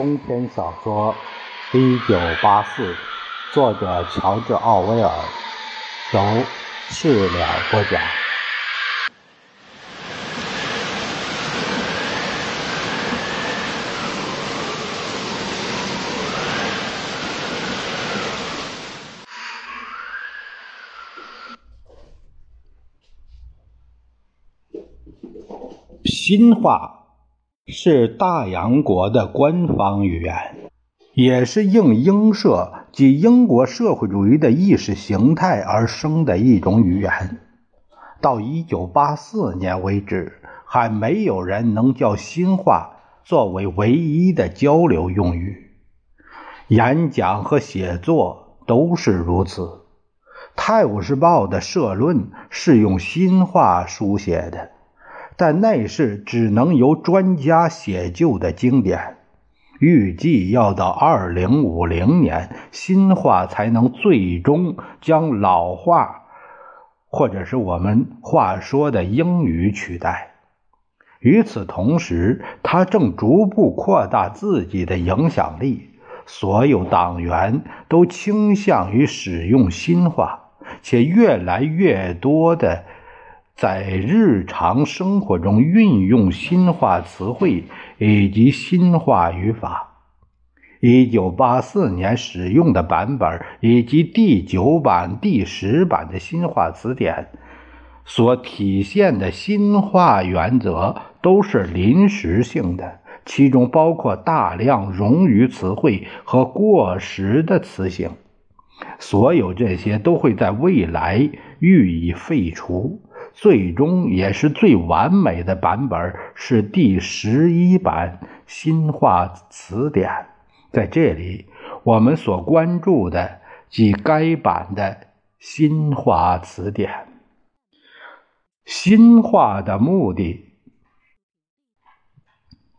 中篇小说《一九八四》，作者乔治·奥威尔，由事了播讲。新话。是大洋国的官方语言，也是应英社及英国社会主义的意识形态而生的一种语言。到一九八四年为止，还没有人能叫新话作为唯一的交流用语。演讲和写作都是如此。《泰晤士报》的社论是用新话书写的。但那是只能由专家写就的经典，预计要到二零五零年，新话才能最终将老话，或者是我们话说的英语取代。与此同时，他正逐步扩大自己的影响力，所有党员都倾向于使用新话，且越来越多的。在日常生活中运用新话词汇以及新话语法。一九八四年使用的版本以及第九版、第十版的新话词典所体现的新化原则都是临时性的，其中包括大量冗余词汇和过时的词形。所有这些都会在未来予以废除。最终也是最完美的版本是第十一版新话词典。在这里，我们所关注的即该版的新话词典。新话的目的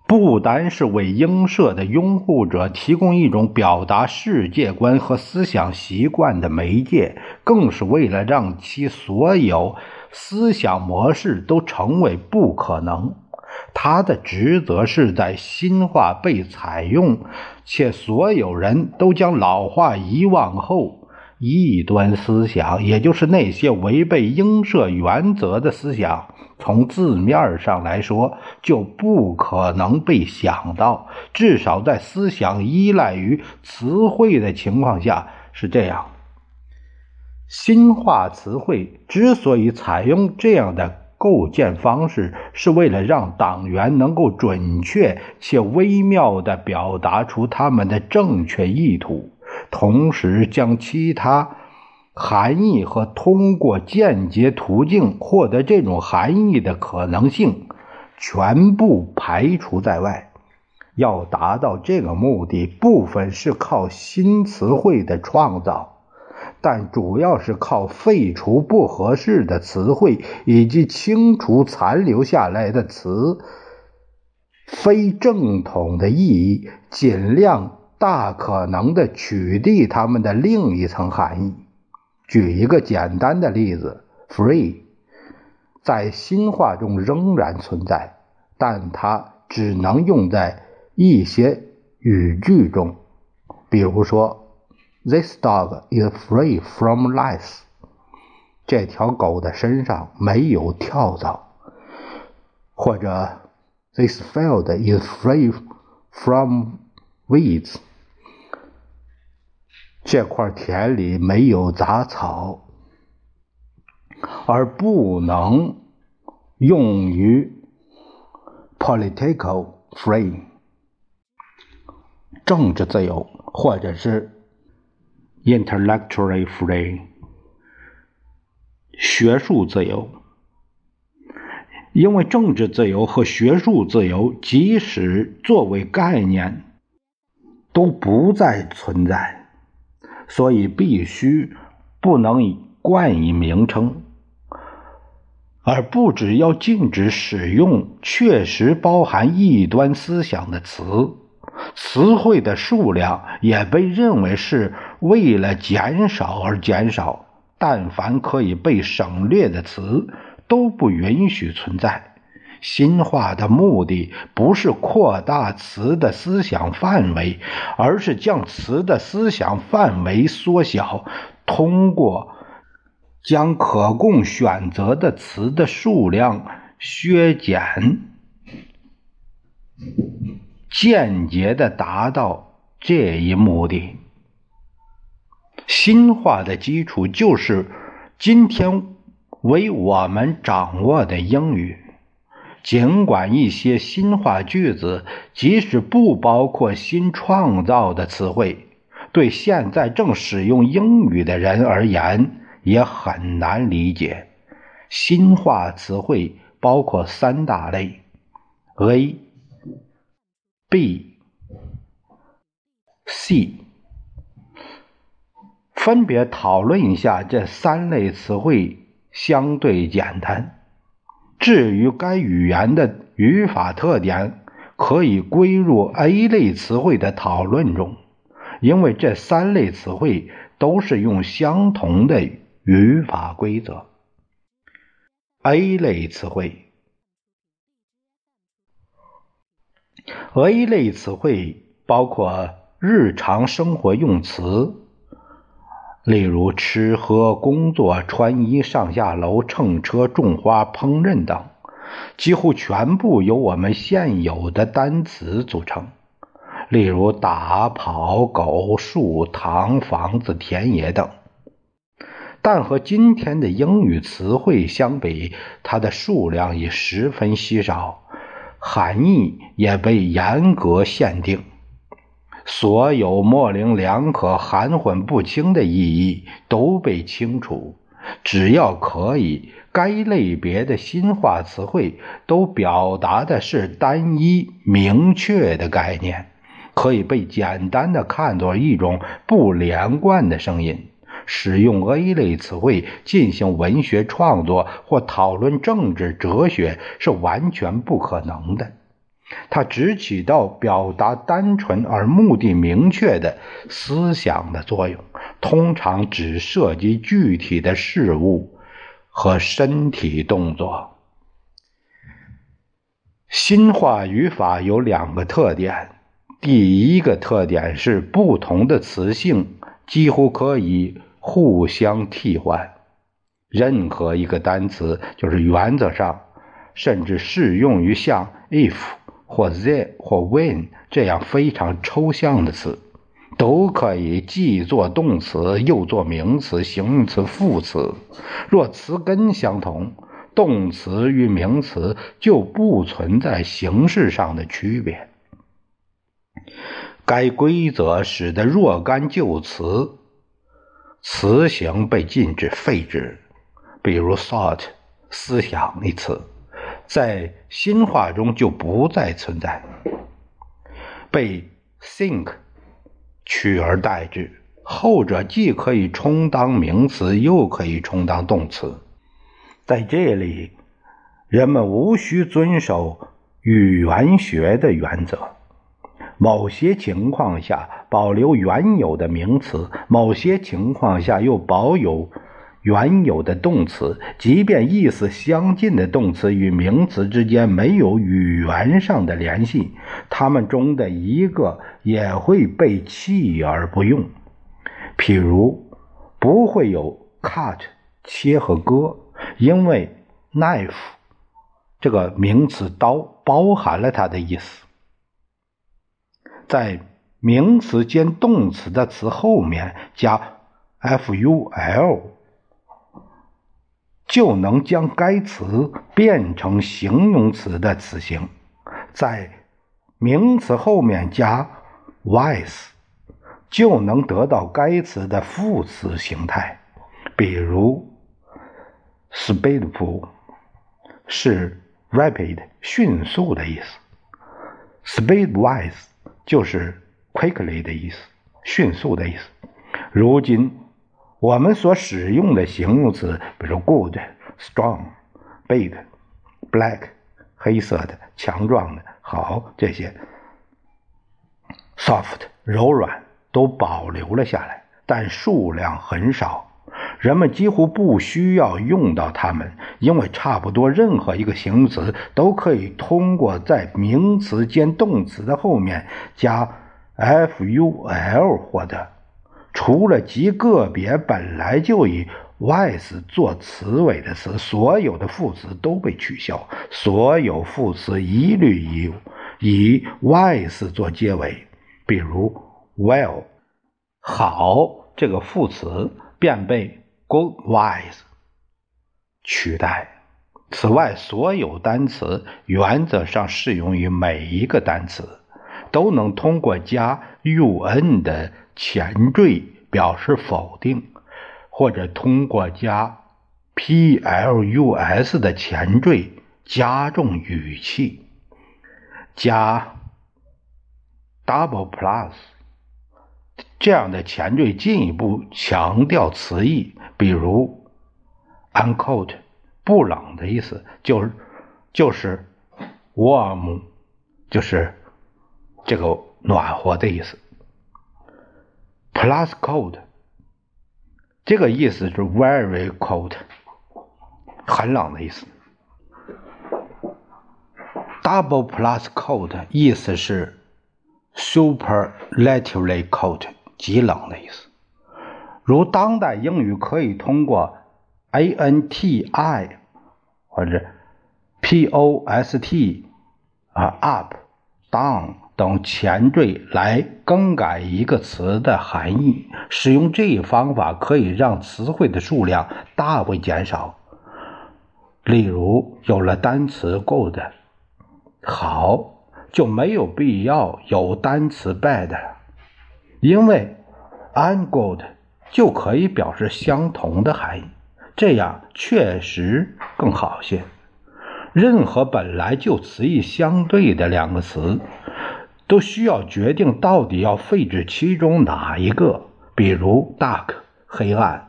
不单是为英社的拥护者提供一种表达世界观和思想习惯的媒介，更是为了让其所有。思想模式都成为不可能。他的职责是在新话被采用，且所有人都将老话遗忘后，异端思想，也就是那些违背应社原则的思想，从字面上来说就不可能被想到。至少在思想依赖于词汇的情况下是这样。新化词汇之所以采用这样的构建方式，是为了让党员能够准确且微妙地表达出他们的正确意图，同时将其他含义和通过间接途径获得这种含义的可能性全部排除在外。要达到这个目的，部分是靠新词汇的创造。但主要是靠废除不合适的词汇，以及清除残留下来的词非正统的意义，尽量大可能的取缔它们的另一层含义。举一个简单的例子：“free” 在新话中仍然存在，但它只能用在一些语句中，比如说。This dog is free from lice。这条狗的身上没有跳蚤。或者，This field is free from weeds。这块田里没有杂草。而不能用于 political free，政治自由，或者是。Intellectually free，学术自由，因为政治自由和学术自由，即使作为概念，都不再存在，所以必须不能以冠以名称，而不只要禁止使用确实包含异端思想的词。词汇的数量也被认为是为了减少而减少，但凡可以被省略的词都不允许存在。新化的目的不是扩大词的思想范围，而是将词的思想范围缩小，通过将可供选择的词的数量削减，间接的达到这一目的。新化的基础就是今天为我们掌握的英语。尽管一些新化句子，即使不包括新创造的词汇，对现在正使用英语的人而言也很难理解。新化词汇包括三大类：A、B、C。分别讨论一下这三类词汇，相对简单。至于该语言的语法特点，可以归入 A 类词汇的讨论中，因为这三类词汇都是用相同的语法规则。A 类词汇，A 类词汇包括日常生活用词。例如吃喝、工作、穿衣、上下楼、乘车、种花、烹饪等，几乎全部由我们现有的单词组成。例如打、跑、狗、树、塘、房子、田野等。但和今天的英语词汇相比，它的数量已十分稀少，含义也被严格限定。所有模棱两可、含混不清的意义都被清除。只要可以，该类别的新化词汇都表达的是单一明确的概念，可以被简单的看作一种不连贯的声音。使用 A 类词汇进行文学创作或讨论政治哲学是完全不可能的。它只起到表达单纯而目的明确的思想的作用，通常只涉及具体的事物和身体动作。新化语法有两个特点：第一个特点是不同的词性几乎可以互相替换，任何一个单词就是原则上甚至适用于像 if。或 the 或 when 这样非常抽象的词，都可以既做动词又做名词、形容词、副词。若词根相同，动词与名词就不存在形式上的区别。该规则使得若干旧词词形被禁止废止，比如 thought 思想一词。在新话中就不再存在，被 think 取而代之。后者既可以充当名词，又可以充当动词。在这里，人们无需遵守语言学的原则。某些情况下保留原有的名词，某些情况下又保有。原有的动词，即便意思相近的动词与名词之间没有语言上的联系，它们中的一个也会被弃而不用。譬如，不会有 cut 切和割，因为 knife 这个名词刀包含了它的意思。在名词兼动词的词后面加 ful。就能将该词变成形容词的词形，在名词后面加 wise，就能得到该词的副词形态。比如，speedful 是 rapid 迅速的意思，speedwise 就是 quickly 的意思，迅速的意思。如今。我们所使用的形容词，比如 good、strong、big、black、黑色的、强壮的、好这些，soft、柔软都保留了下来，但数量很少。人们几乎不需要用到它们，因为差不多任何一个形容词都可以通过在名词兼动词的后面加 ful 获得。除了极个别本来就以 wise 做词尾的词，所有的副词都被取消。所有副词一律以以 wise 做结尾，比如 well，好这个副词便被 good wise 取代。此外，所有单词原则上适用于每一个单词，都能通过加 un 的。前缀表示否定，或者通过加 plus 的前缀加重语气，加 double plus 这样的前缀进一步强调词义。比如 uncoat 不冷的意思，就是就是 warm 就是这个暖和的意思。Plus cold，这个意思是 very cold，很冷的意思。Double plus cold 意思是 superlatively cold，极冷的意思。如当代英语可以通过 anti 或者 post 啊 up down。等前缀来更改一个词的含义，使用这一方法可以让词汇的数量大为减少。例如，有了单词 good 好，就没有必要有单词 bad，了因为 ungood 就可以表示相同的含义，这样确实更好些。任何本来就词义相对的两个词。都需要决定到底要废止其中哪一个。比如，dark 黑暗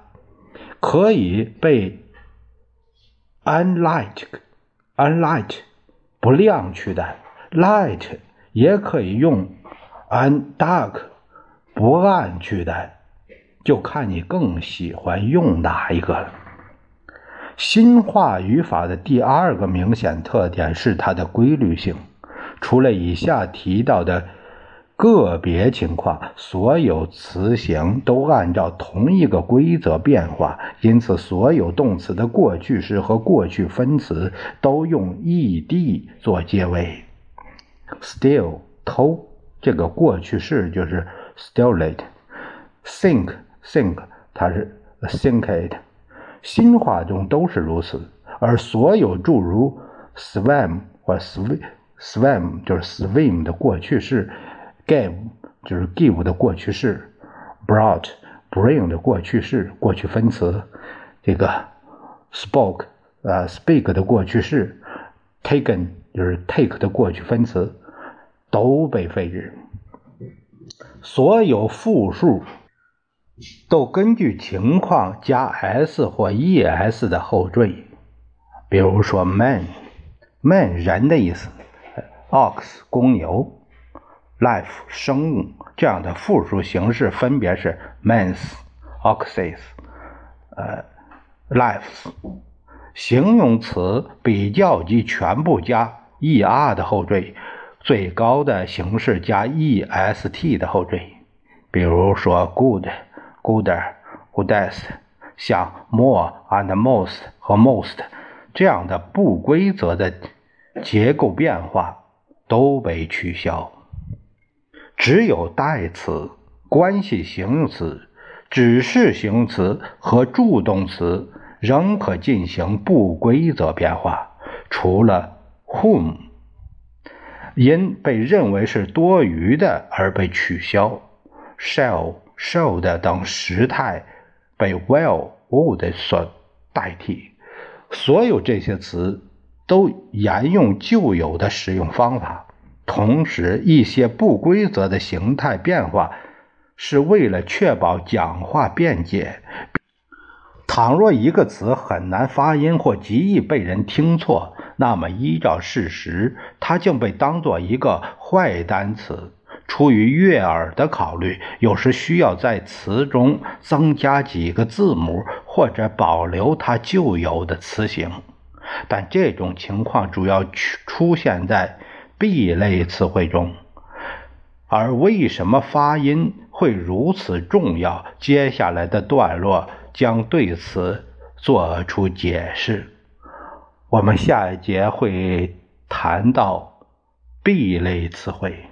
可以被 unlight unlight 不亮取代，light 也可以用 undark 不暗取代，就看你更喜欢用哪一个了。新化语法的第二个明显特点是它的规律性。除了以下提到的个别情况，所有词形都按照同一个规则变化，因此所有动词的过去式和过去分词都用 ed 做结尾。Steal 偷这个过去式就是 steal it。Think 它是 think it。新话中都是如此，而所有诸如 swim 或 swim。swim 就是 swim 的过去式，give 就是 give 的过去式，brought bring 的过去式过去分词，这个 spoke 呃 speak 的过去式，taken 就是 take 的过去分词都被废止。所有复数都根据情况加 s 或 es 的后缀，比如说 man，man 人的意思。ox 公牛，life 生物这样的复数形式分别是 men's、oxes，呃，lives。形容词比较级全部加 er 的后缀，最高的形式加 est 的后缀。比如说 good、gooder、goodest，像 more and most 和 most 这样的不规则的结构变化。都被取消，只有代词、关系形容词、指示形容词和助动词仍可进行不规则变化。除了 whom 因被认为是多余的而被取消，shall、should 等时态被 will、would 所代替。所有这些词。都沿用旧有的使用方法，同时一些不规则的形态变化是为了确保讲话便捷。倘若一个词很难发音或极易被人听错，那么依照事实，它就被当作一个坏单词。出于悦耳的考虑，有时需要在词中增加几个字母。或者保留它旧有的词形。但这种情况主要出出现在 B 类词汇中。而为什么发音会如此重要？接下来的段落将对此做出解释。我们下一节会谈到 B 类词汇。